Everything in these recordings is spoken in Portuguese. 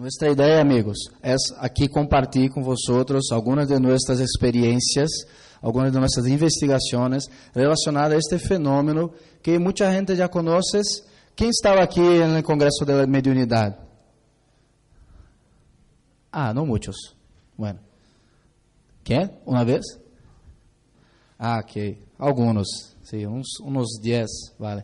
Nuestra idea, amigos, es aquí compartir con vosotros algunas de nuestras experiencias, algunas de nuestras investigaciones relacionadas a este fenómeno que mucha gente ya conoce. ¿Quién estaba aquí en el Congreso de la Mediunidad? Ah, no muchos. Bueno. ¿Quién? ¿Una vez? Ah, ok. Algunos, sí, unos, unos diez, vale.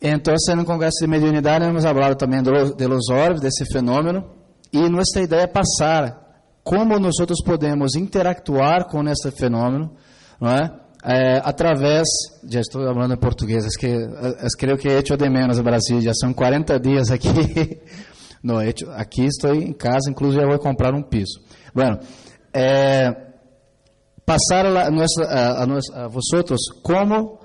Entonces, en el Congreso de Mediunidad hemos hablado también de los, orbes, de ese fenómeno, y nuestra idea es pasar cómo nosotros podemos interactuar con este fenómeno, ¿no es? Eh, através, já estou falando em português, es que, es, creo que he hecho de menos Brasil, já são 40 dias aqui. No, aqui estou em casa, inclusive vou comprar um piso. Bueno, eh, passar a, a, a, a, a vosotros como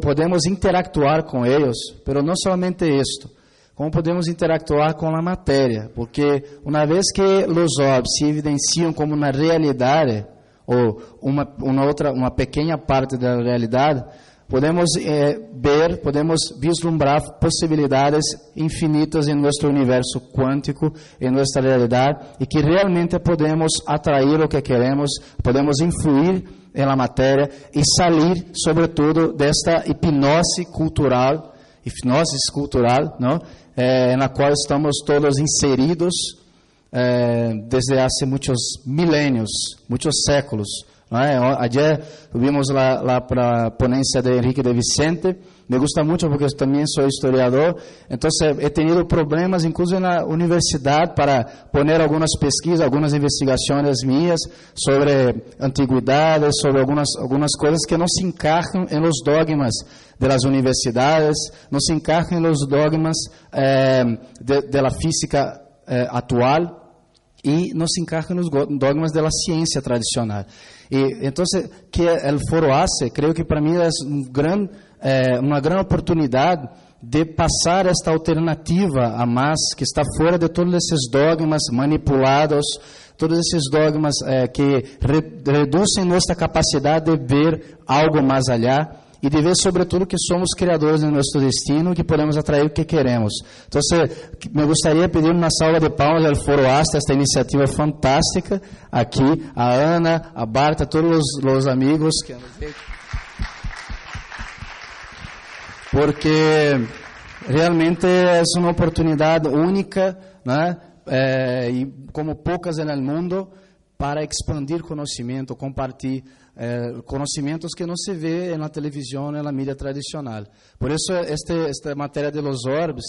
podemos interactuar com eles, mas não somente isto, como podemos interactuar com a matéria, porque uma vez que os orbes se evidenciam como uma realidade ou uma, uma outra, uma pequena parte da realidade, podemos eh, ver, podemos vislumbrar possibilidades infinitas em nosso universo quântico, em nossa realidade, e que realmente podemos atrair o que queremos, podemos influir na matéria e sair, sobretudo, desta hipnose cultural, hipnose cultural, não? Eh, na qual estamos todos inseridos eh, desde há muitos milênios, muitos séculos. ¿no? Ayer tuvimos la, la, ponencia de Enrique de Vicente, me gusta mucho porque también soy historiador, entonces he tenido problemas incluso en la universidad para poner algunas pesquisas, algunas investigaciones mías sobre antigüedades, sobre algunas, algunas cosas que no se encajan en los dogmas de las universidades, no se encajan en los dogmas eh, de, de, la física eh, actual e não se encaixa nos dogmas da ciência tradicional. E então, que o Foro ACE, creio que para mim é um gran, é, uma grande oportunidade de passar esta alternativa a mais que está fora de todos esses dogmas manipulados, todos esses dogmas é, que re, reduzem nossa capacidade de ver algo mais allá e de ver, sobretudo, que somos criadores de nosso destino e que podemos atrair o que queremos. Então, me gostaria de pedir uma salva de palmas ao Foro Asta, esta iniciativa fantástica aqui, a Ana, a Barta, todos os, os amigos que porque realmente é uma oportunidade única, né? É, e como poucas no mundo, para expandir conhecimento, compartilhar eh, conhecimentos que não se vê na televisão, na mídia tradicional. Por isso, esta matéria de los orbes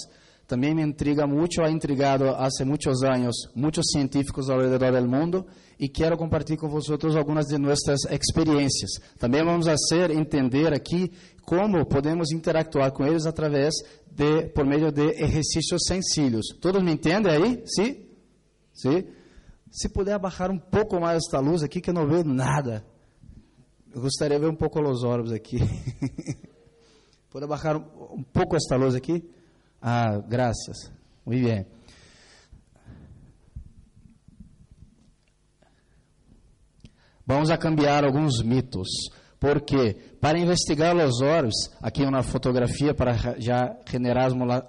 também me intriga muito, ha intrigado há muitos anos muitos científicos redor do mundo e quero compartilhar com vocês algumas de nossas experiências. Também vamos fazer entender aqui como podemos interactuar com eles através de por meio de exercícios sencillos. Todos me entendem aí? Sim? Sim? Se puder abaixar um pouco mais esta luz aqui que eu não vejo nada. Eu gostaria de ver um pouco os orbes aqui. Pode abaixar um pouco esta luz aqui? Ah, graças. Muito bem. Vamos a cambiar alguns mitos. Porque para investigar os orbes, aqui uma fotografia para já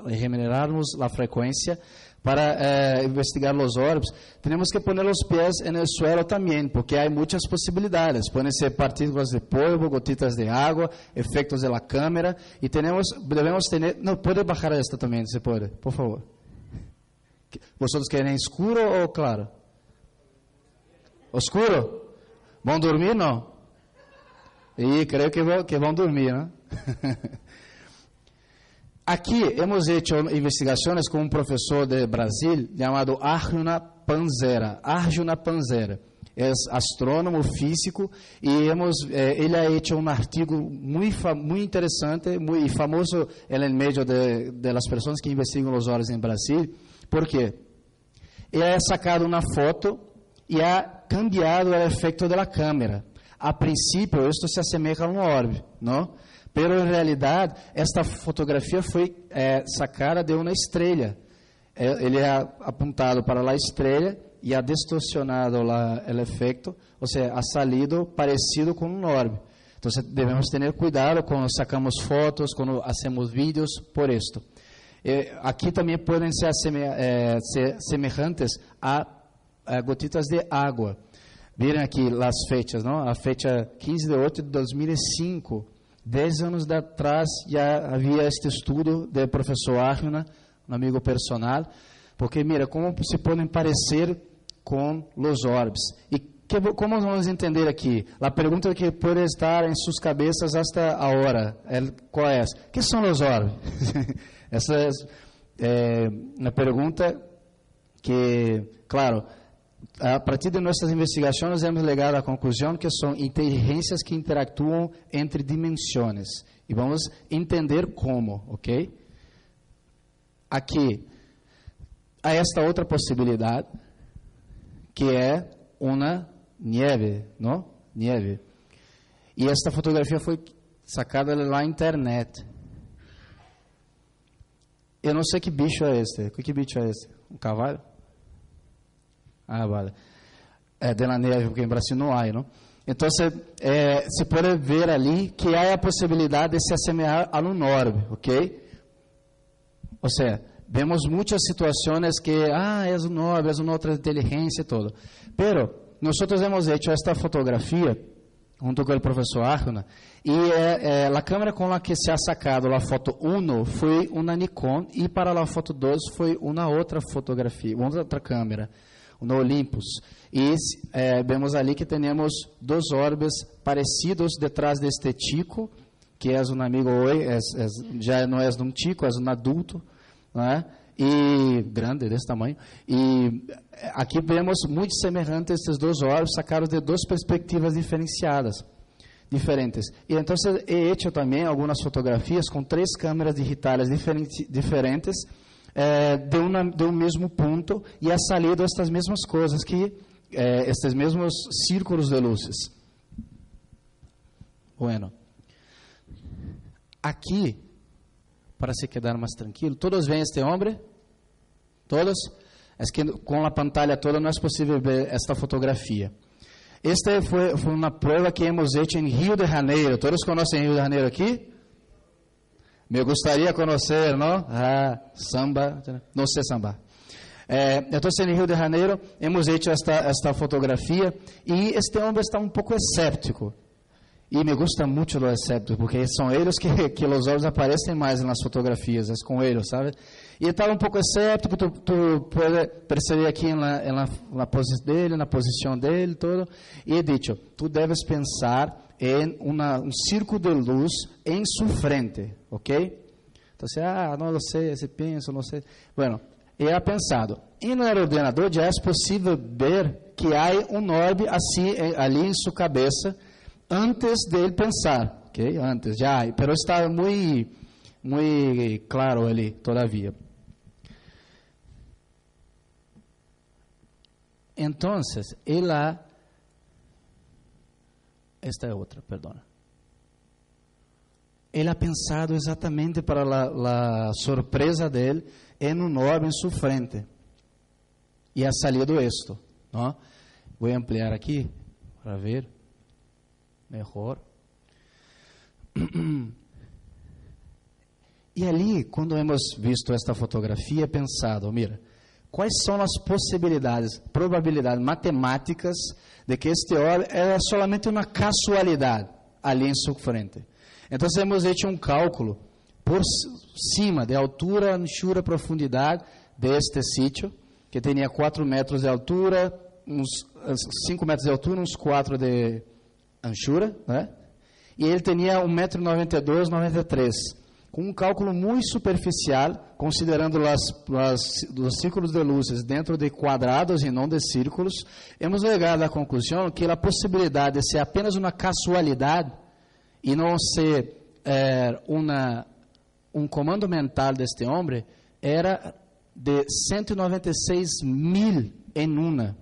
generarmos a frequência, para eh, investigar os orbes, temos que poner os pés no suelo também, porque há muitas possibilidades. Podem ser partículas de polvo, gotitas de água, efeitos da câmera, e temos, devemos ter. Não, pode baixar esta também, se pode, por favor. Vocês querem escuro ou claro? Oscuro? Vão dormir não? E creio que que vão dormir, né? Aqui hemos hecho investigações com um professor de Brasil chamado Arjuna Panzera. Arjuna Panzera é astrônomo físico e hemos, eh, ele ha hecho um artigo muito, muito interessante muito famoso no meio de, de pessoas que investigam os olhos em Brasil. Por quê? Ele ha sacado uma foto e ha cambiado o efeito da câmera. A princípio, isto se assemelha a um orbe, não? Em realidade, esta fotografia foi é, sacada de uma estrela. É, ele é apontado para a estrela e ha distorsionado o efeito, ou seja, ha salido parecido com um orbe. Então, devemos ter cuidado quando sacamos fotos, quando hacemos vídeos, por isto. aqui também podem ser, é, ser semelhantes a, a gotitas de água. Viram aqui as fechas, não? A fecha 15 de 8 de 2005 Dez anos atrás já havia este estudo do professor Arjuna, um amigo personal, porque mira como se podem parecer com os orbes. E que, como vamos entender aqui? A pergunta que pode estar em suas cabeças hasta agora, é, qual é? Que são os orbes? Essa é, é uma pergunta que, claro, a partir de nossas investigações, hemos chegado à conclusão que são inteligências que interactuam entre dimensões. E vamos entender como, ok? Aqui, há esta outra possibilidade, que é uma neve, não? Neve. E esta fotografia foi sacada lá na internet. Eu não sei que bicho é este. Que bicho é este? Um cavalo? Ah, vale. É, de la neve, porque em Brasil não há, não? Então, você, é, você pode ver ali que há a possibilidade de se assemelhar a um ok? Ou seja, vemos muitas situações que, ah, é um orbe, é uma outra inteligência e todo. Pero, nós hemos hecho esta fotografia junto com o professor Arjuna, e é, é, a câmera com a que se ha sacado a foto 1 foi uma Nikon, e para a foto 2 foi uma outra fotografia, uma outra câmera no Olympus. E é, vemos ali que temos dois orbes parecidos detrás deste tico, que é um amigo é, é, já não é um tico, é um adulto, né? e grande desse tamanho. E aqui vemos muito semelhantes esses dois orbes sacados de duas perspectivas diferenciadas, diferentes. E então he hecho também algumas fotografias com três câmeras digitais diferentes é, de, uma, de, um mesmo ponto e ha salido estas mesmas coisas que é, estes mesmos círculos de luzes. Bueno, aqui para se quedar mais tranquilo, todos veem este homem? Todos? É que com a pantalla toda não é possível ver esta fotografia. Esta foi, foi uma prova que hemos hecho em Rio de Janeiro. Todos conhecem Rio de Janeiro aqui? Me gostaria conhecer, não? Ah, samba, não sei samba. Eu estou em Rio de Janeiro, hemos hecho esta, esta fotografia e este homem está um pouco escéptico. E me gusta muito do escéptico, porque são eles que, que os olhos aparecem mais nas fotografias, é com eles, sabe? E ele estava um pouco escéptico, tu, tu pode perceber aqui na, na, na posição dele, na posição dele, todo. E he dicho, tu deves pensar em uma, um círculo de luz em sua frente, ok? Você, ah, não sei, se pensa, não sei. Bueno, ha pensado, e no ordenador já é possível ver que há um orbe eh, ali em sua cabeça, antes de ele pensar, ok? Antes, já, mas está muito, muito claro ali, todavia. Então, ele ha esta é outra, perdona. Ele ha pensado exatamente para a surpresa dele em um orbe em sua frente. E ha salido isto. ¿no? Vou ampliar aqui para ver melhor. E ali, quando hemos visto esta fotografia, pensado, mira, quais são as possibilidades, probabilidades matemáticas de que este óleo era solamente uma casualidade ali em sua frente. Então, hemos hecho um cálculo por cima de altura, anchura, profundidade deste sítio, que tinha 4 metros de altura, uns 5 metros de altura, uns 4 de anchura, né? E ele tinha 1,92m, 93 com um cálculo muito superficial, considerando os círculos de luzes dentro de quadrados e não de círculos, hemos chegado à conclusão que a possibilidade de ser apenas uma casualidade e não ser é, uma, um comando mental deste homem era de 196 mil em uma.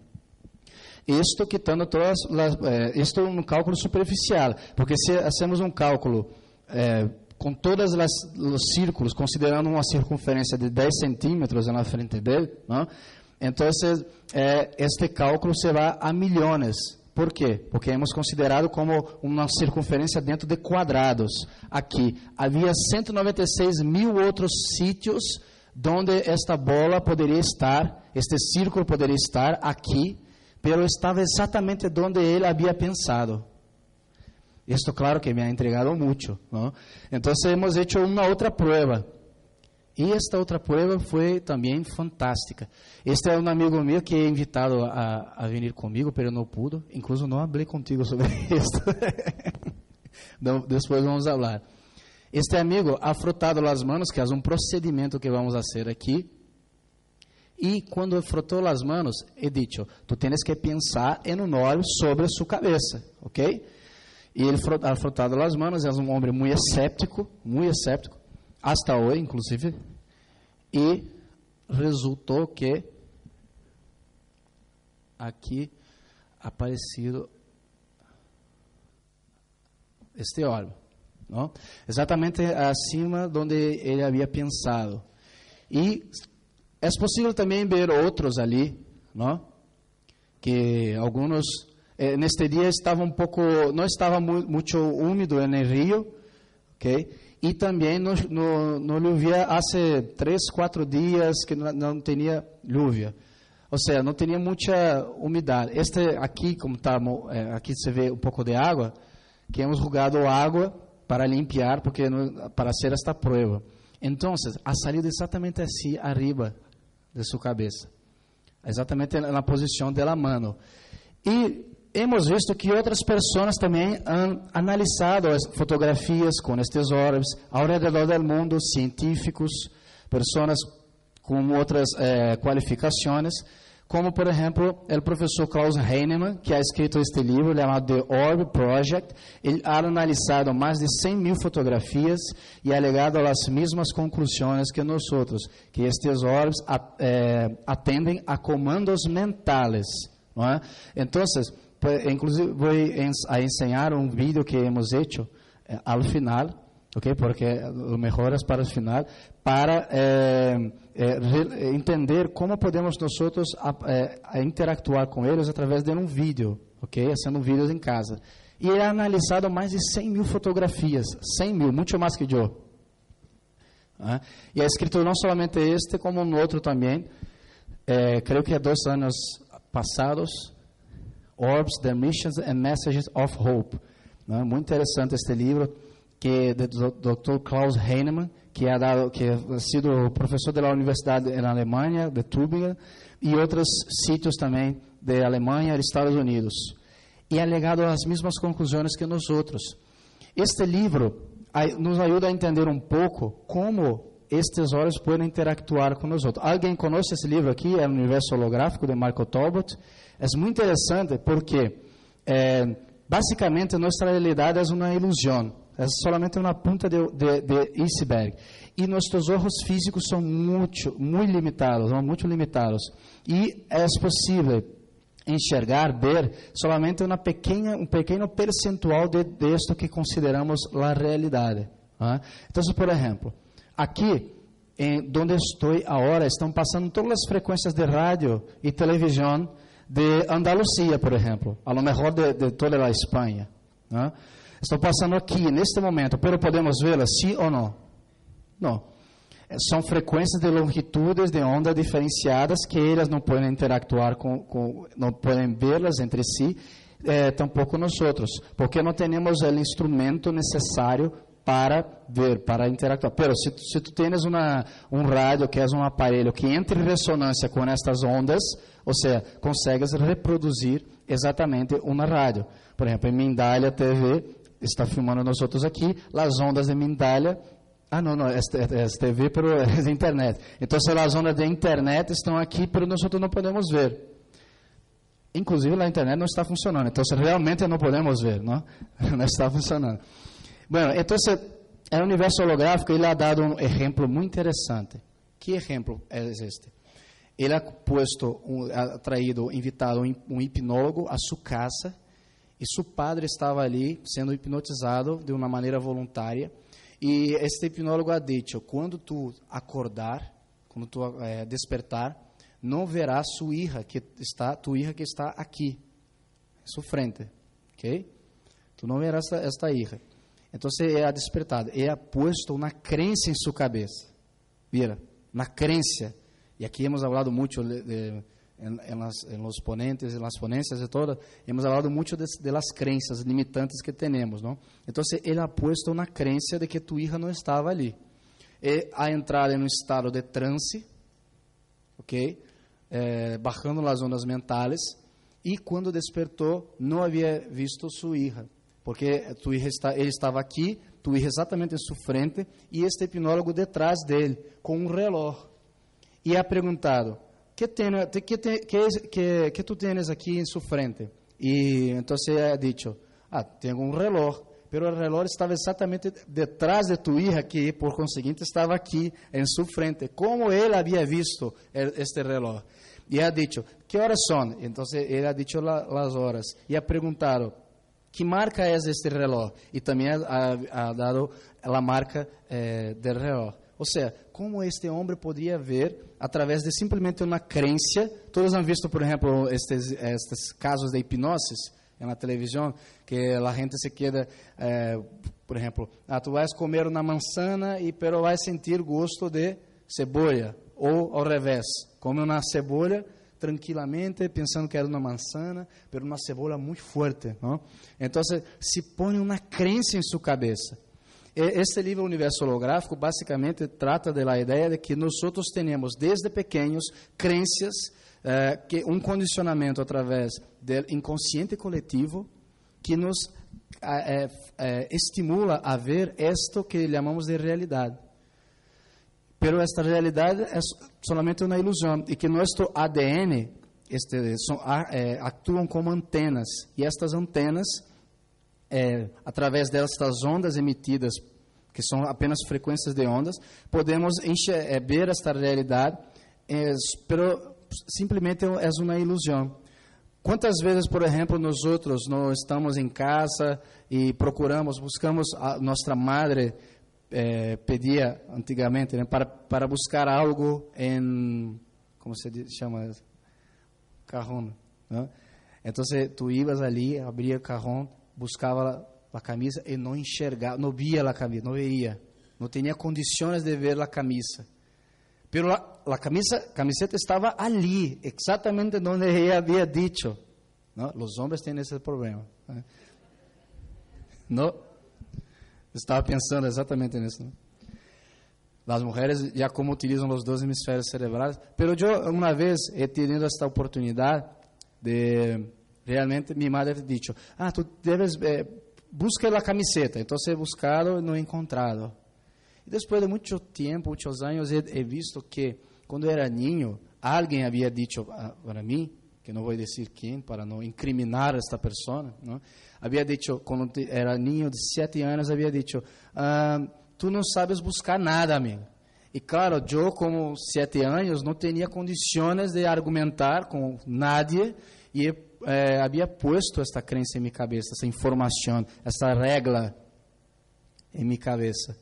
Isto quitando todas as, é, isto é um cálculo superficial, porque se hacemos um cálculo é, com todos os círculos, considerando uma circunferência de 10 centímetros na frente dele, ¿no? então eh, este cálculo se vai a milhões. Por quê? Porque hemos considerado como uma circunferência dentro de quadrados. Aqui havia 196 mil outros sítios onde esta bola poderia estar, este círculo poderia estar aqui, pero estava exatamente onde ele havia pensado. Esto claro que me ha entregado mucho. ¿no? Entonces hemos hecho una otra prueba. Y esta otra prueba fue también fantástica. Este é um amigo meu que he invitado a, a venir comigo, pero no pudo. Incluso não hablé contigo sobre esto. Depois vamos falar. Este amigo ha frotado as manos, que é um procedimento que vamos fazer aqui. E quando frotou as manos, he dicho, tu tienes que pensar em um óleo sobre sua cabeça, ok? E ele ha frotado as mãos, é um homem muito escéptico, muito escéptico, hasta hoje, inclusive. E resultou que aqui aparecido este óleo, não? exatamente acima onde ele havia pensado. E é possível também ver outros ali, não? que alguns eh, neste dia estava um pouco, não estava mu muito úmido no rio, ok? E também não, não, não llovia há três, quatro dias que não, tinha lluvia. Ou seja, não tinha muita umidade. Este aqui, como está, eh, aqui se vê um pouco de água, que hemos jogado água para limpar, porque para ser esta prova. Então, ha salido exatamente assim, arriba de sua cabeça. Exatamente na posição da mano. E hemos visto que outras pessoas também han analisado as fotografias com estes orbes ao redor do mundo, científicos, pessoas com outras eh, qualificações, como, por exemplo, o professor Klaus Heinemann, que ha escrito este livro chamado The Orb Project. Ele ha analisado mais de 100 mil fotografias e ha às mesmas conclusões que nós outros, que estes orbes eh, atendem a comandos mentais. Não é? Então, inclusive vou a enseñar um vídeo que hemos hecho eh, al final, ok? Porque o melhor é para o final, para eh, eh, entender como podemos nós a, interactuar com eles através de um vídeo, ok? Fazendo vídeos em casa. E ha analisado mais de 100 mil fotografias, 100 mil, muito mais que eu. Ah, e ha escrito não somente este, como um outro também, eh, creio que há dois anos passados, Orbs, The Missions and Messages of Hope. Né? Muito interessante este livro, que é do Dr. Klaus Heinemann, que é, dado, que é sido professor da Universidade na Alemanha, de Tübingen, e outros sítios também da Alemanha e Estados Unidos. E é legado às mesmas conclusões que nós outros. Este livro nos ajuda a entender um pouco como estes olhos podem interactuar com nós outros. Alguém conhece esse livro aqui? É o Universo Holográfico de Marco Talbot. É muito interessante porque, é, basicamente, nossa realidade é uma ilusão. É somente uma ponta de, de, de iceberg. E nossos olhos físicos são muito, muito limitados, são muito limitados. E é possível enxergar, ver somente uma pequena, um pequeno percentual de, de que consideramos a realidade. Ah? Então, por exemplo, aqui em onde estou agora estão passando todas as frequências de rádio e televisão de Andalucía, por exemplo, a lo mejor de, de toda a Espanha. ¿no? Estou passando aqui, neste momento, pero podemos vê-las, sim ou não? Não. São frequências de longitudes de onda diferenciadas que elas não podem interactuar com, com não podem vê-las entre si, eh, tampouco nós outros, porque não temos o instrumento necessário para ver, para interactuar. Pero se, se tu tienes uma, um rádio que é um aparelho que entra em ressonância com estas ondas, ou seja, consegues reproduzir exatamente uma rádio. Por exemplo, em Mindália TV, está filmando nós outros aqui, as ondas de Mindália ah, não, não, é, é, é TV, pero é internet. Então, as ondas de internet estão aqui, pero nós não podemos ver. Inclusive, a internet não está funcionando. Então, realmente não podemos ver, não? Não está funcionando. Bueno, então, o universo holográfico, ele ha dado um exemplo muito interessante. Que exemplo é este? Ele ha puesto, um, ha traído, invitado um hipnólogo a sua casa e seu padre estava ali sendo hipnotizado de uma maneira voluntária. E este hipnólogo ha dito: quando tu acordar, quando tu é, despertar, não verás sua hija que está, tu hija que está aqui, sua frente, ok? Tu não verás esta, esta. Então é despertado, é posto uma crença em sua cabeça. Mira, uma crença. E aqui hemos falado muito em, em los ponentes, em las ponencias e todo, hemos falado muito de, de las limitantes que temos? Então ele ha posto uma crença de que tu hija não estava ali. E a entrar em um estado de transe, ok? É, bajando as ondas mentais, e quando despertou, não havia visto sua hija porque tu está, ele estava aqui, tu exatamente em sua frente, e este hipnólogo detrás dele, com um relógio. E ha perguntado, que, tem, que, que, que, que tu tens aqui em sua frente? E então ha dicho, ah, tenho um relógio, pero o relógio estava exatamente detrás de tu hija, que por conseguinte estava aqui em sua frente. Como ele havia visto este relógio? E ha dicho, que horas são? Então ele ha dicho as horas. E ha perguntado, que marca é este relógio? E também ha, ha dado a marca eh, do relógio. Ou seja, como este homem poderia ver através de simplesmente uma crença. Todos han visto, por exemplo, estes, estes casos de hipnose na televisão, que a gente se queda, eh, por exemplo, ah, tu vais comer uma manzana e pero vais sentir gosto de cebola ou ao revés, come uma cebola tranquilamente, pensando que era uma manzana, pero uma cebola muito forte. ¿no? Então, se põe uma crença em sua cabeça. Este livro Universo Holográfico basicamente trata da ideia de que nós temos desde pequenos crenças, eh, que um condicionamento através do inconsciente coletivo que nos eh, eh, estimula a ver isto que chamamos de realidade. Pero esta realidade é solamente uma ilusão e que nosso ADN este, son, é, atuam como antenas e estas antenas, é, através destas ondas emitidas, que são apenas frequências de ondas, podemos é, ver esta realidade, é, pero simplesmente é uma ilusão. Quantas vezes, por exemplo, nós outros, nós estamos em casa e procuramos, buscamos a nossa madre eh, pedia antigamente né, para, para buscar algo em, como se chama? Carrão. Né? Então, tu ibas ali, abria o carrão, buscava a camisa e não enxergava, não via a camisa, não via. Não tinha condições de ver a camisa. Pero a, a camisa, camiseta estava ali, exatamente onde ele havia dito. Não? Os homens têm esse problema. Né? Não? Estava pensando exatamente nisso. Né? As mulheres já como utilizam os dois hemisférios cerebrais. Pero eu uma vez he tenido esta oportunidade de realmente minha madre ha dicho, ah, tu debes eh, busca a camiseta. Então he buscado e não encontrado. E depois de muito tempo, muitos anos, he, visto que quando era niño, alguém havia dito para mim que não vou dizer quem para não incriminar esta pessoa, não? Havia dito quando era niño de sete anos havia dito, ah, não sabes buscar nada, amigo. E claro, eu como sete anos não tinha condições de argumentar com nadie e eh, havia posto esta crença em minha cabeça, essa informação, essa regra em minha cabeça.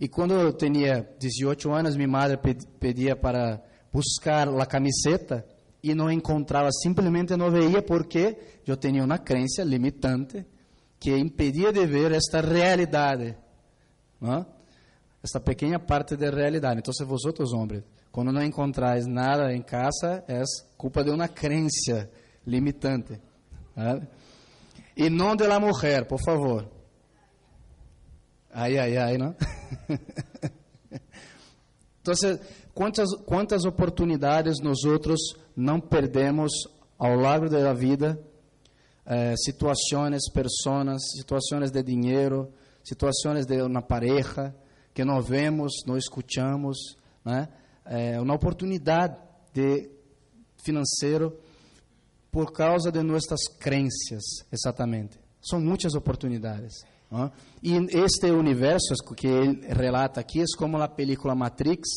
E quando eu tinha 18 anos, minha madre pedia para buscar a camiseta e não encontrava, simplesmente não veia porque eu tinha uma crença limitante que impedia de ver esta realidade, não? esta pequena parte da realidade. Então, se vosotros, homens, quando não encontrais nada em casa, é culpa de uma crença limitante. E não de la mulher, por favor. Ai, ai, ai, ¿no? Entonces, quantas, quantas oportunidades nós outros não perdemos ao longo da vida? Eh, situações, pessoas, situações de dinheiro, situações de uma pareja que não vemos, não escutamos, né? Eh, uma oportunidade de financeiro por causa de nossas crenças, exatamente. São muitas oportunidades. ¿no? E este universo que ele relata aqui é como a película Matrix,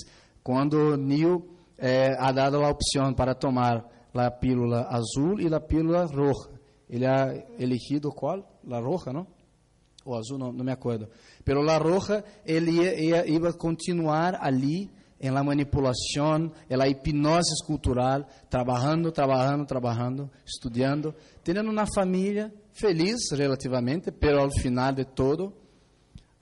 quando Neo eh, ha dado a opção para tomar a pílula azul e a pílula roja. Ele ha elegido qual? La roja, não? Ou azul, não, não me acordo. Pero la roja, ele ia, ia, ia continuar ali em la manipulação, em la hipnose cultural, trabalhando, trabalhando, trabalhando, estudando, tendo uma família feliz relativamente, pero ao final de todo,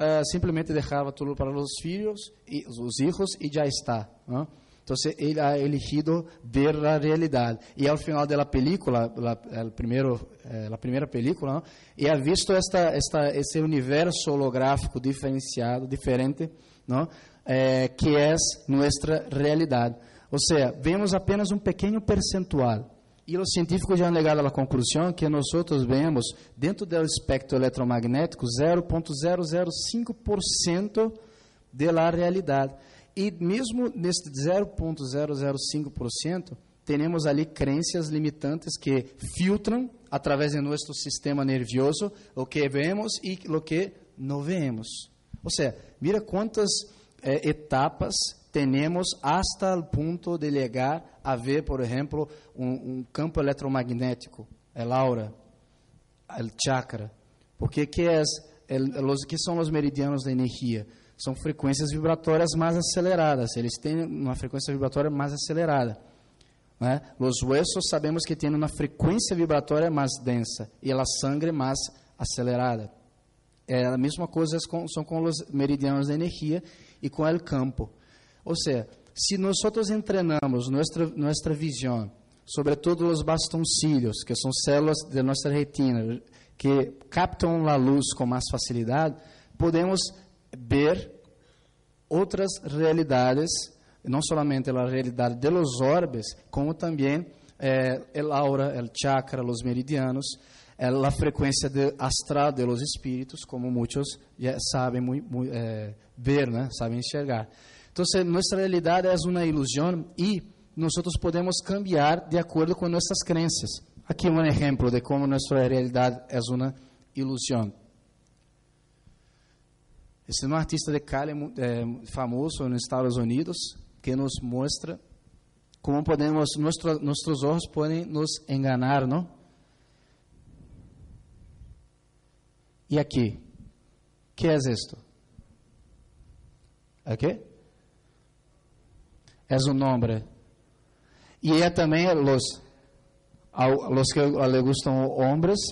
uh, simplesmente deixava tudo para os filhos e os filhos e já está. ¿no? Então ele ha elegido ver a realidade e ao final da película, a primeiro, eh, primeira película, ¿no? e ha visto esta, esta, esse universo holográfico diferenciado, diferente, não? Eh, que é nossa realidade. Ou seja, vemos apenas um pequeno percentual e os científicos já han chegado à conclusão que nós vemos, dentro do espectro eletromagnético, 0,005% da realidade. E mesmo neste 0,005%, temos ali crenças limitantes que filtram através de nosso sistema nervioso o que vemos e o que não vemos. Ou seja, mira quantas eh, etapas temos hasta o ponto de chegar a ver, por exemplo, um, um campo eletromagnético, el aura, el chakra. Porque que, é, el, los, que são os meridianos da energia? São frequências vibratórias mais aceleradas. Eles têm uma frequência vibratória mais acelerada. Né? Os huesos sabemos que têm uma frequência vibratória mais densa e a sangre mais acelerada. É a mesma coisa com, são com os meridianos da energia e com o campo. Ou seja, se nós treinamos nossa, nossa visão sobre todos os bastoncilhos, que são células de nossa retina, que captam a luz com mais facilidade, podemos ver outras realidades, não somente a realidade de los orbes, como também eh, el aura, el chakra, os meridianos, eh, a frequência de astral de los espíritos, como muitos já sabem muito, muito, eh, ver, né? sabem enxergar. Então, nossa realidade é uma ilusão e nós podemos cambiar de acordo com nossas crenças. Aqui um exemplo de como nossa realidade é uma ilusão. Esse é um artista de Cali é, famoso nos Estados Unidos que nos mostra como podemos nosso, nossos olhos podem nos enganar, não? E aqui, que é isto? Aqui? Es un nombre. Y ella también, los, a los que le gustan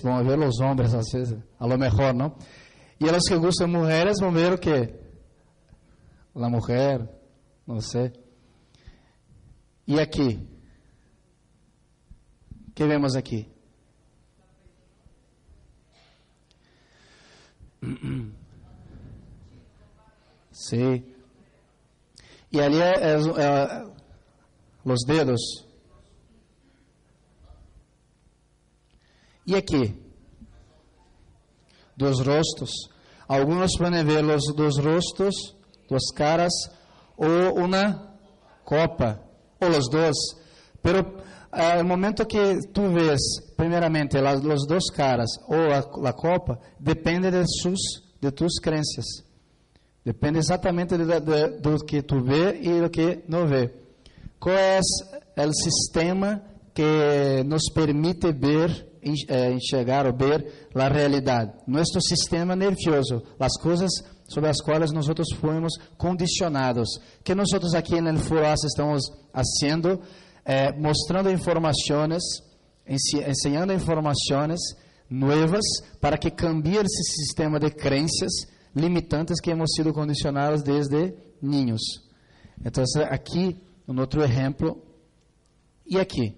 vamos a ver los hombres, a lo mejor, ¿no? Y a los que gustan mujeres, vamos a ver o que la mujer, no sé. Y aquí, ¿qué vemos aquí? Sí. E ali é, é, é os dedos. E aqui? Dos rostos. Alguns podem ver os dos rostos, duas caras, ou uma copa, ou os dois. Pero é, o momento que tu vês, primeiramente, os dois caras ou a, a copa, depende de, sus, de tus crenças. Depende exatamente de, de, do que tu vê e do que não vê. Qual é o sistema que nos permite ver, eh, enxergar ou ver a realidade? Nosso sistema nervioso, as coisas sobre as quais nós fomos condicionados. Que nós aqui no FURAS estamos fazendo, eh, mostrando informações, ensinando informações novas para que cambie esse sistema de crenças limitantes que hemos sido condicionados desde niños. Então, aqui, um outro exemplo. E aqui?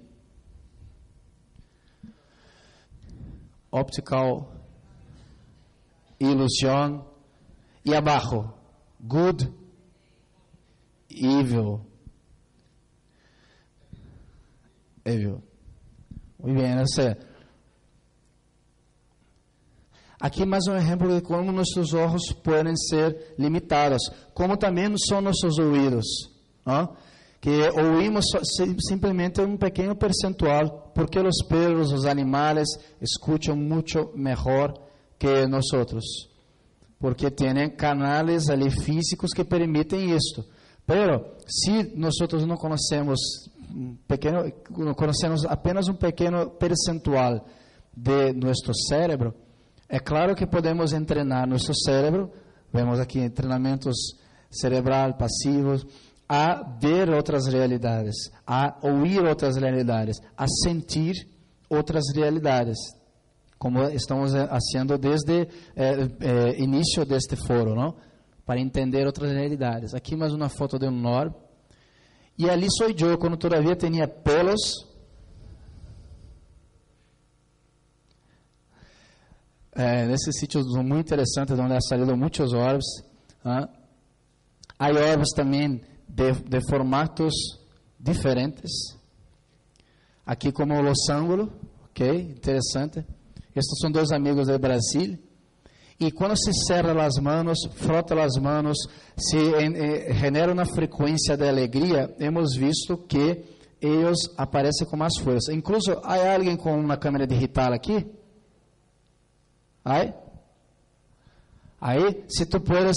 Optical ilusão. Y abajo, good, evil. Evil. Muy bien, o sea, Aqui mais um exemplo de como nossos olhos podem ser limitados, como também são nossos ouvidos, que ouvimos simplesmente um pequeno percentual, porque os perros, os animais escutam muito melhor que nós outros, porque têm canais ali físicos que permitem isto. Pero se nós não conhecemos pequeno, conhecemos apenas um pequeno percentual de nosso cérebro, é claro que podemos treinar nosso cérebro, vemos aqui treinamentos cerebral passivos, a ver outras realidades, a ouvir outras realidades, a sentir outras realidades, como estamos fazendo desde o eh, eh, início deste foro, não? Para entender outras realidades. Aqui mais uma foto de um nor. E ali sou eu, quando todavia tinha pelos é, nesse sítio muito interessante, onde saíram muitos orbes. Há orbes também de, de, formatos diferentes. Aqui como o losango, ok? Interessante. Estes são dois amigos do Brasil. E quando se cerra as mãos, frota as mãos, se eh, genera uma frequência de alegria, hemos visto que eles aparecem com mais força. Incluso, há alguém com uma câmera digital aqui? Aí, se tu puedes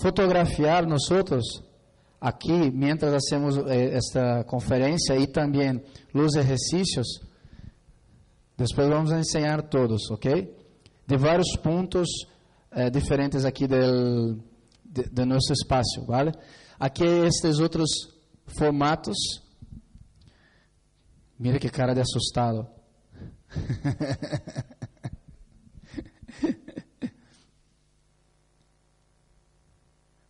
fotografiar nosotros aqui, mientras hacemos eh, esta conferência e também os exercícios, depois vamos ensinar todos, ok? De vários pontos eh, diferentes aqui del, de, de espaço, vale? Aqui estes outros formatos. Mira que cara de assustado.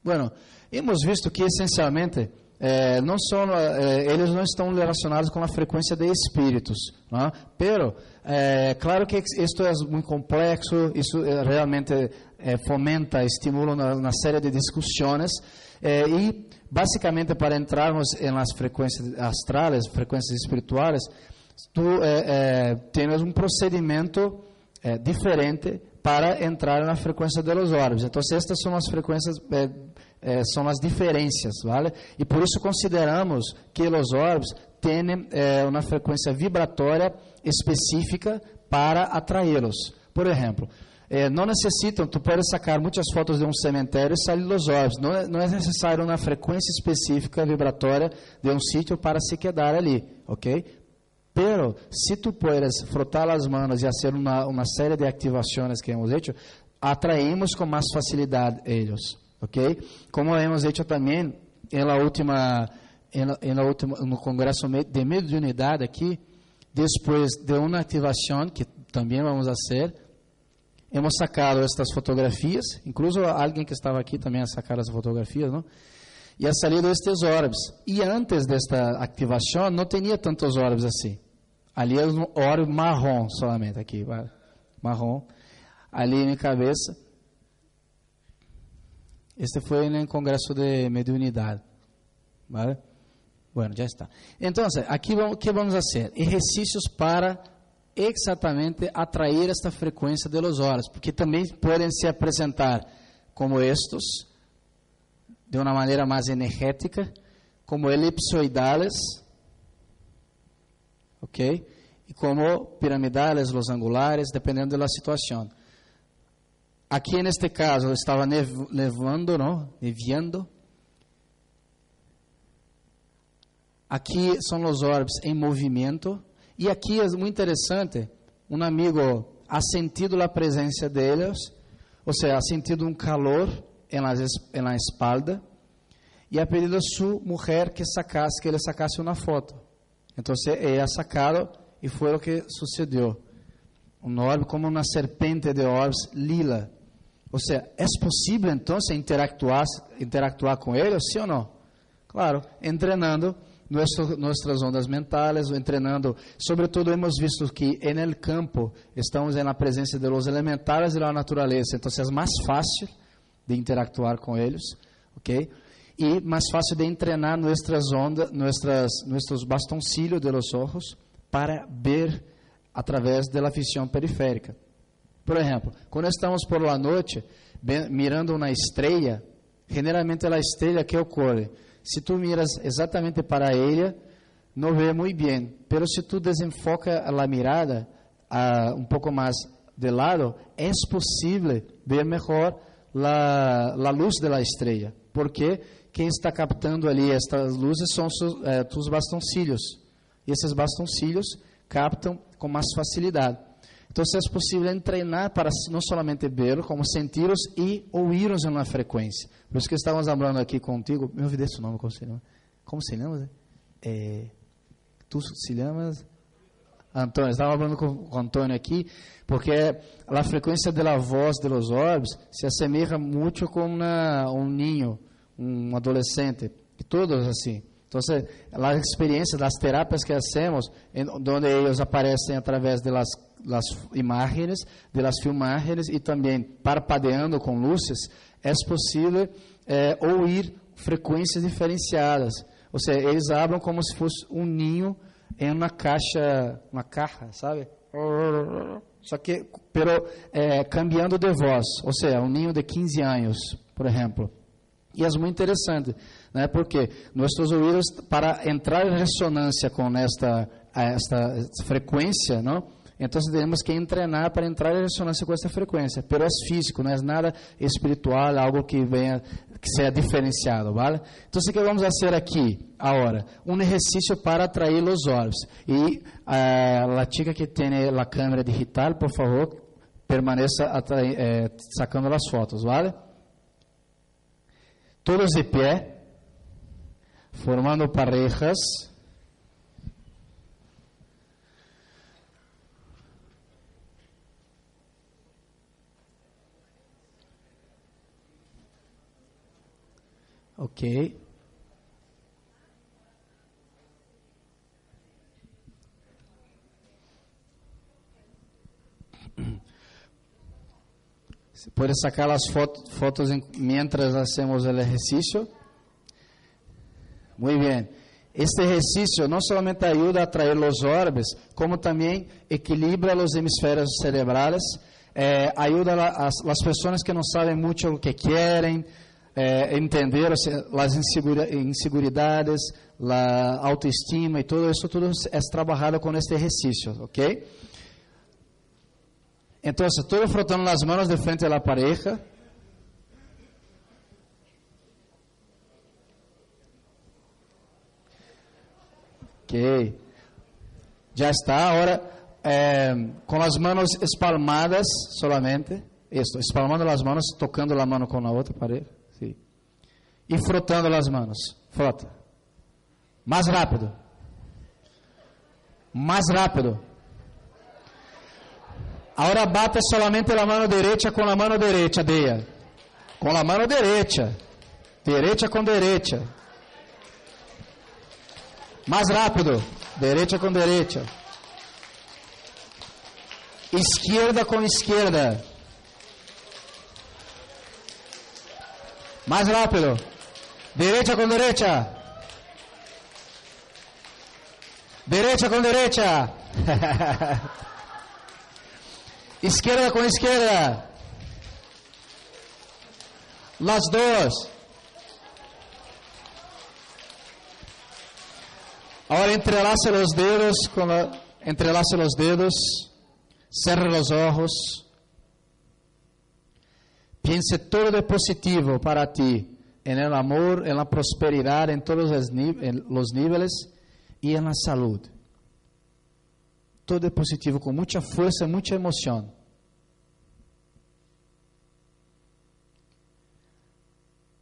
Bueno, hemos visto que essencialmente eh, não são, eh, eles não estão relacionados com a frequência de espíritos, não? pero eh, claro que isto é muito complexo, isso eh, realmente eh, fomenta, estimula uma, uma, série de discussões eh, e basicamente para entrarmos em las frequências astrales, frequências espirituais, tu tens um procedimento diferente para entrar na frequência de los orbes. Então, estas são as frequências, é, é, são as diferenças, vale? E por isso consideramos que os orbes têm é, uma frequência vibratória específica para atraí-los. Por exemplo, não necessitam, tu pode sacar muitas fotos de um cemitério e sair dos orbes. Não é, não é necessário uma frequência específica vibratória de um sítio para se quedar ali, ok? Pero, se tu puedes frotar as mãos e fazer uma, uma série de ativações que hemos hecho, atraímos com mais facilidade eles, ok? Como hemos hecho também la última, em la, en la última, no congresso de mediunidade aqui, depois de uma ativação que também vamos fazer, hemos sacado estas fotografias, incluso alguém que estava aqui também a sacar as fotografias, não? E ha salido estes orbes. E antes desta ativação não tinha tantos orbes assim. Ali é um óleo marrom solamente aqui, marrom. Ali na cabeça. Este foi no congresso de mediunidade. ¿Vale? Bueno, já está. Então, aqui o que vamos fazer? Exercícios para exatamente atrair esta frequência de los horas, porque também podem se apresentar como estes, de uma maneira mais energética, como elipsoidales, ok? E como piramidales, los angulares, dependendo da situação. Aqui neste caso estava nevando, não? Neviando. Aqui são os orbes em movimento. E aqui é muito interessante, um amigo ha sentido a presença deles, ou seja, ha sentido um calor em la, la espalda, e ha pedido a sua mulher que sacasse, que ele sacasse uma foto. Então ela sacado e foi o que sucedeu. Um orbe como uma serpente de orbes lila. Ou seja, é possível então interactuar, interactuar com ele, sim ou não? Claro, treinando nossas ondas mentais, treinando, sobretudo hemos visto que no campo estamos na presença de los elementales e da natureza, então é mais fácil de interactuar com eles, ok? E mais fácil de treinar nossas ondas, nossas, nossos bastoncilhos de los ojos para ver através da visão periférica. Por exemplo, quando estamos por la noite mirando uma estrela, generalmente a estrela que ocorre, se tu miras exatamente para ela, não vê muito bem, pero se tu desenfoca a mirada uh, um pouco mais de lado, é possível ver melhor la, la luz da estrela, porque quem está captando ali estas luzes são os eh, tus bastoncilhos. E esses bastoncilhos captam com mais facilidade. Então, é possível treinar para não somente ver, como sentir-os e ouvir-os em uma frequência. Por isso que estávamos falando aqui contigo, me olvidei seu nome, como se chama? Como se chama? É, tu se chamas? Antônio, estava falando com, com Antônio aqui, porque a frequência da voz de los orbes se assemelha muito com uma, um ninho, um adolescente, e todos assim. Então, a experiência das terapias que hacemos, onde eles aparecem através das las imagens, de las filmagens e também parpadeando com luzes, é possível é, ouvir frequências diferenciadas. Ou seja, eles abrem como se fosse um ninho em uma caixa, uma caja, sabe? Só que, pero, é, cambiando de voz. Ou seja, um ninho de 15 anos, por exemplo. E é muito interessante, né? porque nossos ouvidos, para entrar em ressonância com esta, esta frequência, não? Então temos que treinar para entrar em ressonância com esta frequência. Pero é físico, não é nada espiritual, algo que venha que seja diferenciado, vale? Então, o que vamos fazer aqui, agora? Um exercício para atrair os olhos. E a chica que tem a câmera digital, por favor, permaneça eh, sacando as fotos, vale? todos de pé, formando parejas. Ok. Puedes sacar las fotos mientras hacemos el ejercicio. Muy bien. Este ejercicio no solamente ayuda a atraer los orbes, como también equilibra los hemisferios cerebrales, eh, ayuda a las, personas que no saben mucho lo que quieren, eh, entender las inseguridades, la autoestima y todo eso, todo es trabajado con este ejercicio, ¿ok? Então, estou frotando as mãos de frente à pareja. Ok. Já está. Agora, é, com as mãos espalmadas solamente. Isso, espalmando as mãos, tocando a mão com a outra pareja. E frotando as mãos. Frota. Mais rápido. Mais rápido. Ahora bate solamente la mano derecha con la mano derecha, Dea. Con la mano derecha. Derecha con derecha. Mais rápido. Derecha com derecha. Esquerda com esquerda. Mais rápido. Derecha com derecha. Derecha com derecha. Izquierda com izquierda. Las dos. Ahora entrelace los dedos, con la, los dedos, cierre los ojos. Piense todo de positivo para ti, en el amor, en la prosperidad, en todos los, niveles y en la salud todo é positivo, com muita força, muita emoção.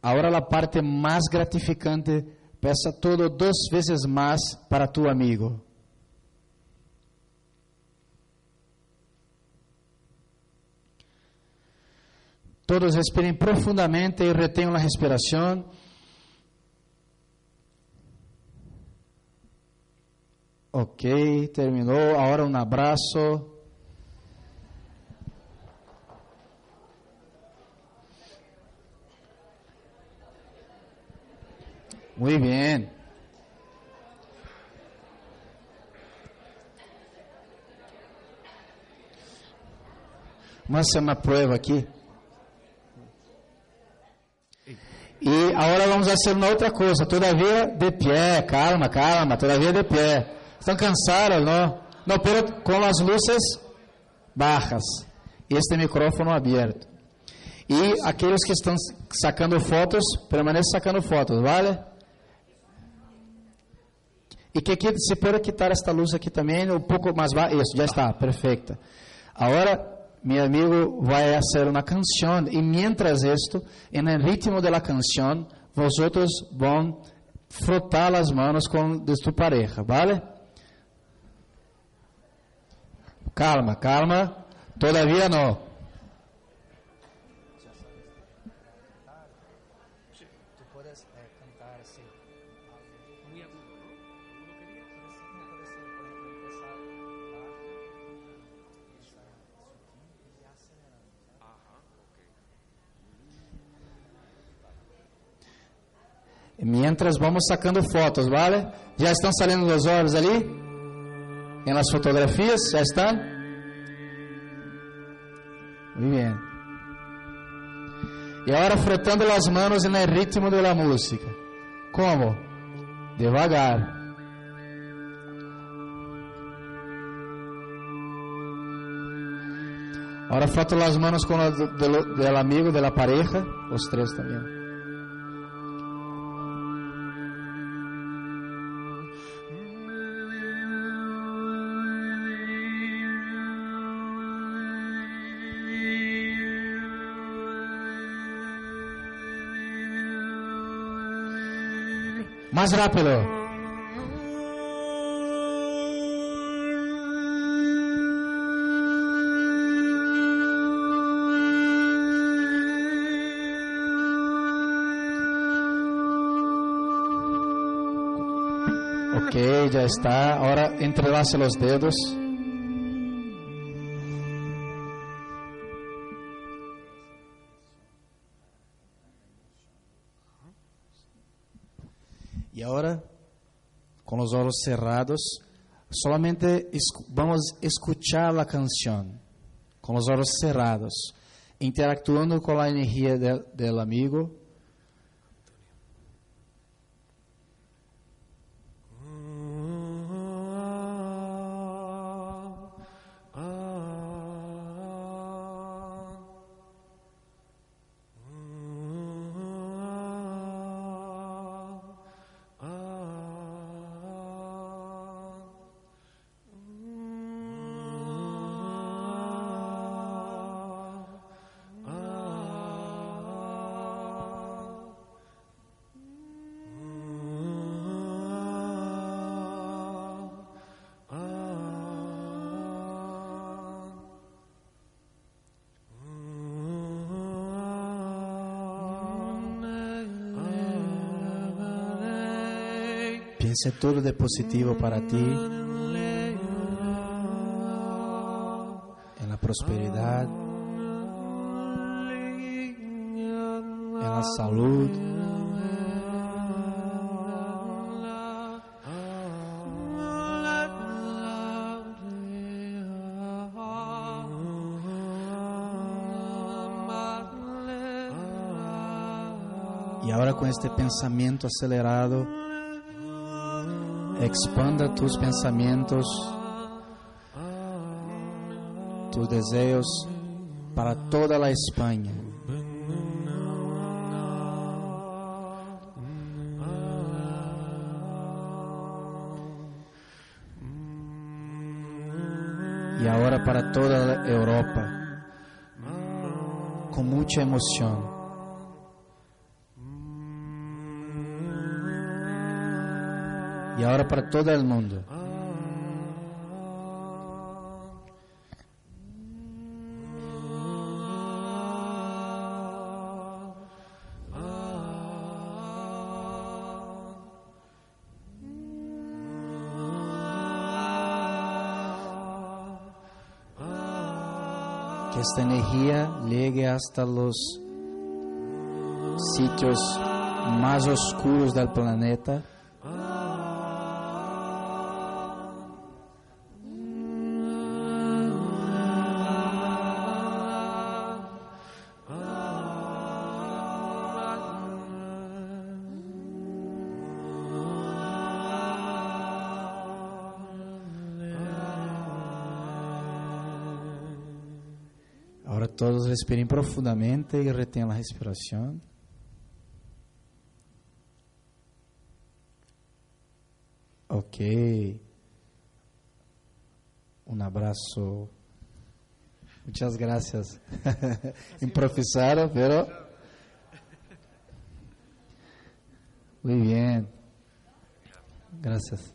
Agora a parte mais gratificante, peça todo duas vezes mais para tu amigo. Todos respirem profundamente e retenham a respiração. Ok, terminou. Agora um abraço. Muy bem. Vamos hacer uma prueba aqui. E agora vamos uma outra coisa, todavia de pé, calma, calma, todavia de pé. Estão cansados, não? Não, pero com as luzes bajas. Este micrófono aberto. E aqueles que estão sacando fotos, permaneçam sacando fotos, vale? E que aqui, se pode quitar esta luz aqui também, um pouco mais baixo. Isso, já está, perfeita. Agora meu amigo vai fazer uma canção e mientras esto, en el ritmo de la canción, vosotros vão frotar as manos com de tu pareja, ¿vale? Calma, calma, todavía no. Mientras vamos sacando fotos, ¿vale? Já estão saindo os olhos ali? Em las fotografias? Já estão? Muito bem. E agora frotando as mãos no ritmo da música. Como? Devagar. Agora froto as mãos com o amigo, da pareja, os três também. Más rápido. Ok, ya está. Ahora entrelace los dedos. Os olhos cerrados, solamente vamos escuchar a canção, com os olhos cerrados, interactuando com a energia do amigo Todo de positivo para ti. En la prosperidad. En la salud. E agora com este pensamento acelerado, expanda tus pensamientos, tus deseos para toda la España. Y ahora para toda Europa, con mucha emoción. E agora para todo o mundo. Que esta energia llegue hasta los sitios mais oscuros do planeta. Respirem profundamente e retenham a respiração. Ok. Um abraço. Muchas gracias. Improvisaram, pero. Muy bien. Gracias.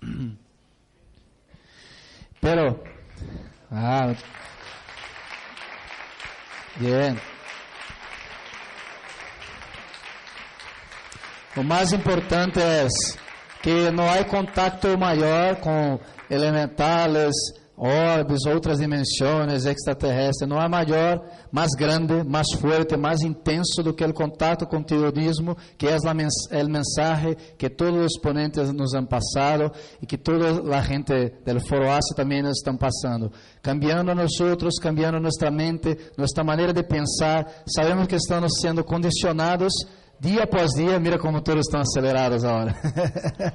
Pero, ah. O mais importante é que não há contato maior com elementales, orbes, outras dimensões extraterrestres. Não há maior, mais grande, mais forte, mais intenso do que o contato com o terrorismo, que é o mensagem que todos os ponentes nos han passado e que toda a gente do Foro Ásia também nos estão passando. Cambiando nós outros, cambiando nossa mente, nossa maneira de pensar. Sabemos que estamos sendo condicionados dia após dia, mira como todos estão acelerados agora.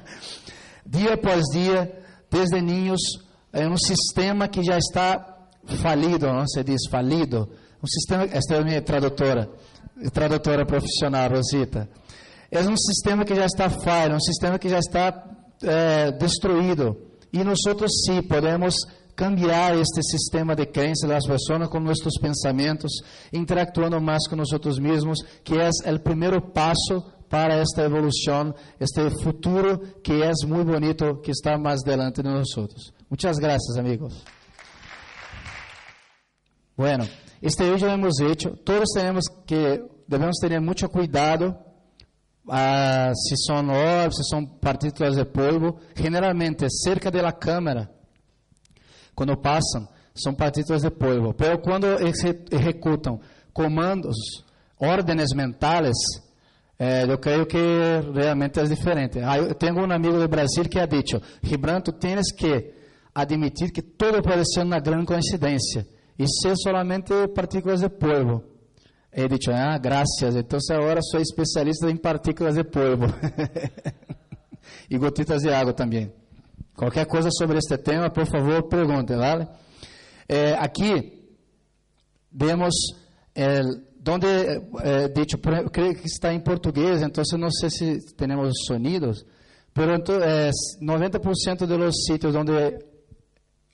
dia após dia, desde ninhos, é um sistema que já está falido, não se diz falido. Um sistema, esta é a minha tradutora, tradutora profissional, Rosita. É um sistema que já está falho, um sistema que já está é, destruído. E nós sim podemos cambiar este sistema de crença das pessoas com nossos pensamentos, interactuando mais com nós mesmos, que é o primeiro passo para esta evolução, este futuro que é muito bonito, que está mais delante de nós. Muitas graças, amigos. Bueno, este vídeo hemos hecho. Todos temos que devemos ter muito cuidado ah, se são orbes, se são partículas de polvo, generalmente cerca da câmera quando passam, são partículas de polvo. Pero quando executam comandos, ordens mentais, eh, eu creio que realmente é diferente. Ah, eu tenho um amigo do Brasil que ha dicho, Gibranto, tienes que admitir que todo pode ser uma grande coincidência e ser solamente partículas de polvo. He dicho, ah, graças, então agora sou especialista em partículas de polvo. e gotitas de água também. Qualquer coisa sobre este tema, por favor, pergunte, vale? É, aqui vemos é, donde é, dicho, creio que está em português, então não sei se temos sonidos, pero é, 90% dos sítios onde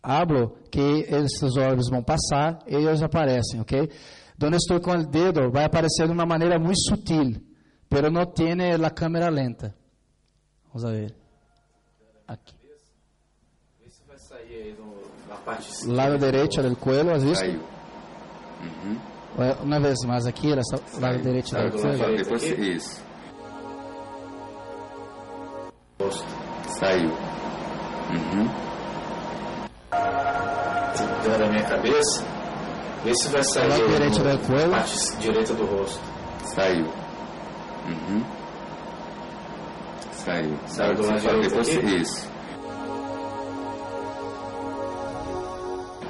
hablo que esses orbes vão passar, eles aparecem, ok? Donde estou com o dedo, vai aparecer de uma maneira muito sutil, pero não tem a câmera lenta. Vamos ver. Aqui parte lado derecho del cuello, ¿has visto? Caiu. Uhum. Uma vez mais aqui, era só lado direito do cuello. Depois, isso. Saiu. Uhum. Da minha cabeça. Vê se vai sair. Lado direito do cuello. Parte direita do rosto. Saiu. Uhum. Saiu. Saiu do lado direito. Depois, isso.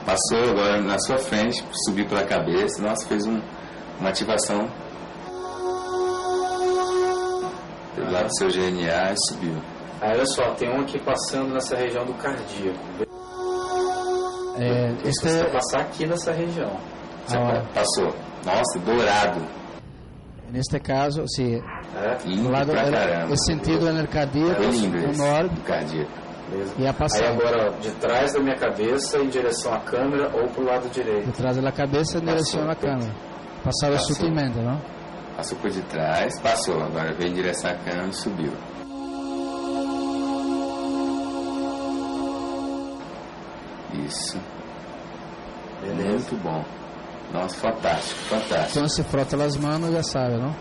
Passou agora na sua frente, subiu pela cabeça, nossa, fez um, uma ativação do lado do seu GNA e subiu. Aí olha só, tem um aqui passando nessa região do cardíaco. É, Você vai passar aqui nessa região. Ah, passou. Nossa, dourado. Neste caso, sim. É? Lindo lado, o sentido é cardíaco, no norte. Cardíaco. Mesmo. Ia passar. Aí agora de trás da minha cabeça em direção à câmera ou para o lado direito? De trás da cabeça em direção à câmera. Passava sutilmente, não? Passou por de trás, passou. Agora veio em direção à câmera e subiu. Isso. Beleza. Muito bom. Nossa, fantástico, fantástico. Então se frota as mãos já sabe, não?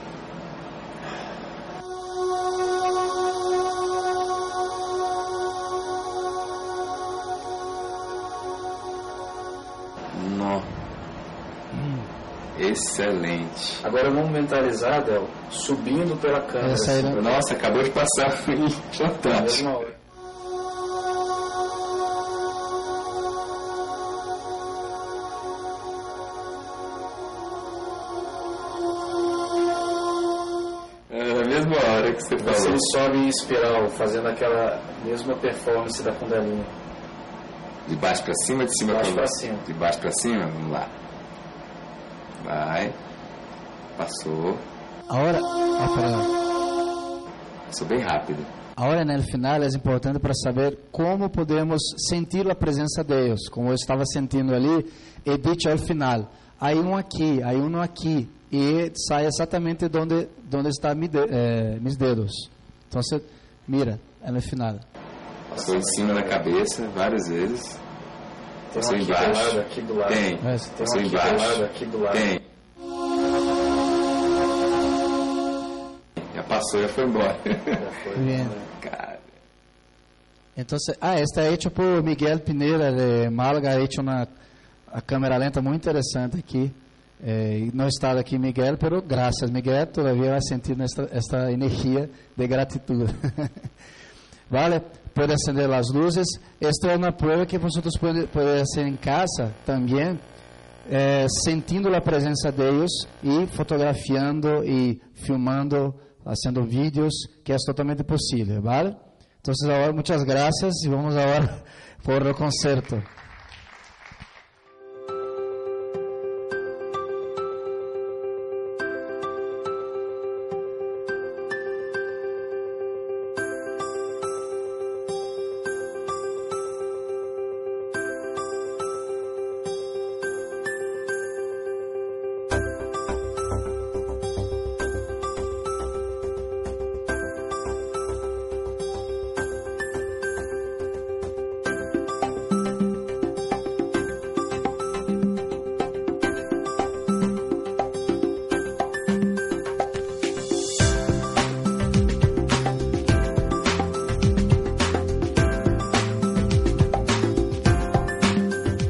Excelente. Agora vamos mentalizar, Del, subindo pela câmera. Essa aí não- Nossa, acabou de passar. Fantástico. Ele sobe em espiral, fazendo aquela mesma performance da Kundalini. De baixo pra cima, de cima De baixo pra pra cima. De baixo pra cima, vamos lá. Vai. Passou. Ahora, ah, perdão. Passou bem rápido. Agora, no final, é importante para saber como podemos sentir a presença de Deus, como eu estava sentindo ali, e dito ao final, há um aqui, há um aqui, e sai exatamente onde, onde estão de, eh, mis dedos. Então, mira, é no final. Passou em cima da cabeça várias vezes. Um Passou aqui embaixo. aqui. Tem. Passou aqui do embaixo. aqui. Tem. Já passou, já foi embora. Já foi. Bien. Cara. Entonces, ah, está hecho por Miguel Pineda de Málaga, ha hecho una a câmera lenta muy interesante aquí. Y no está aquí Miguel, pero gracias Miguel, todavía va a sentir esta, esta energía de gratitud. vale, puede acender las luces. Esta es una prueba que vosotros pueden, pueden hacer en casa también, eh, sentindo a presença de Deus e fotografando e filmando, fazendo vídeos, que é totalmente possível, ¿vale? Então, agora, muitas graças e vamos agora por o concerto.